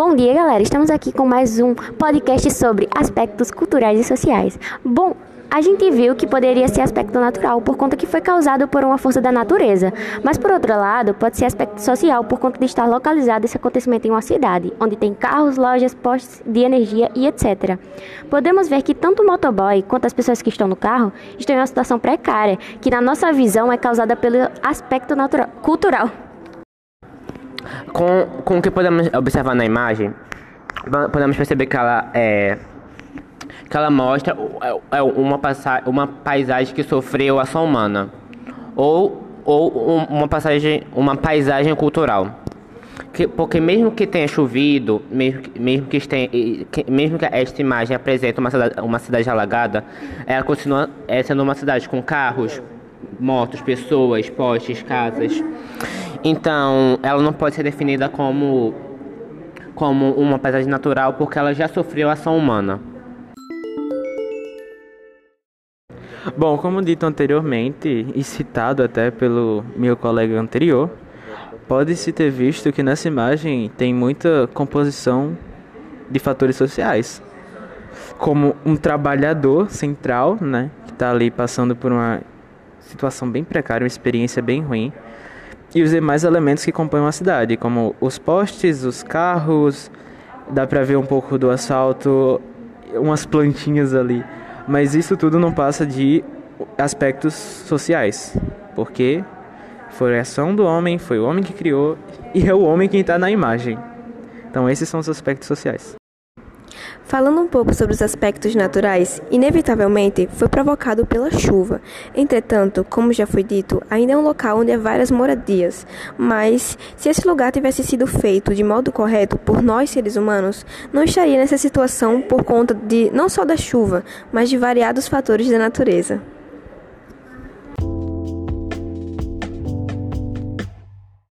Bom dia, galera. Estamos aqui com mais um podcast sobre aspectos culturais e sociais. Bom, a gente viu que poderia ser aspecto natural por conta que foi causado por uma força da natureza, mas por outro lado, pode ser aspecto social por conta de estar localizado esse acontecimento em uma cidade, onde tem carros, lojas, postes de energia e etc. Podemos ver que tanto o motoboy quanto as pessoas que estão no carro estão em uma situação precária, que na nossa visão é causada pelo aspecto natural, cultural. Com, com o que podemos observar na imagem, podemos perceber que ela é que ela mostra é, é uma, uma paisagem que sofreu ação humana ou, ou uma passagem uma paisagem cultural. Que, porque mesmo que tenha chovido mesmo, mesmo que, esteja, que mesmo que esta imagem apresente uma cidade, uma cidade alagada ela continua sendo uma cidade com carros motos pessoas postes casas então, ela não pode ser definida como, como uma paisagem natural porque ela já sofreu ação humana. Bom, como dito anteriormente e citado até pelo meu colega anterior, pode-se ter visto que nessa imagem tem muita composição de fatores sociais, como um trabalhador central, né, que está ali passando por uma situação bem precária, uma experiência bem ruim, e os demais elementos que compõem uma cidade, como os postes, os carros, dá para ver um pouco do asfalto, umas plantinhas ali. Mas isso tudo não passa de aspectos sociais, porque foi a ação do homem, foi o homem que criou e é o homem quem está na imagem. Então esses são os aspectos sociais. Falando um pouco sobre os aspectos naturais, inevitavelmente foi provocado pela chuva. Entretanto, como já foi dito, ainda é um local onde há várias moradias. Mas, se esse lugar tivesse sido feito de modo correto por nós seres humanos, não estaria nessa situação por conta de não só da chuva, mas de variados fatores da natureza.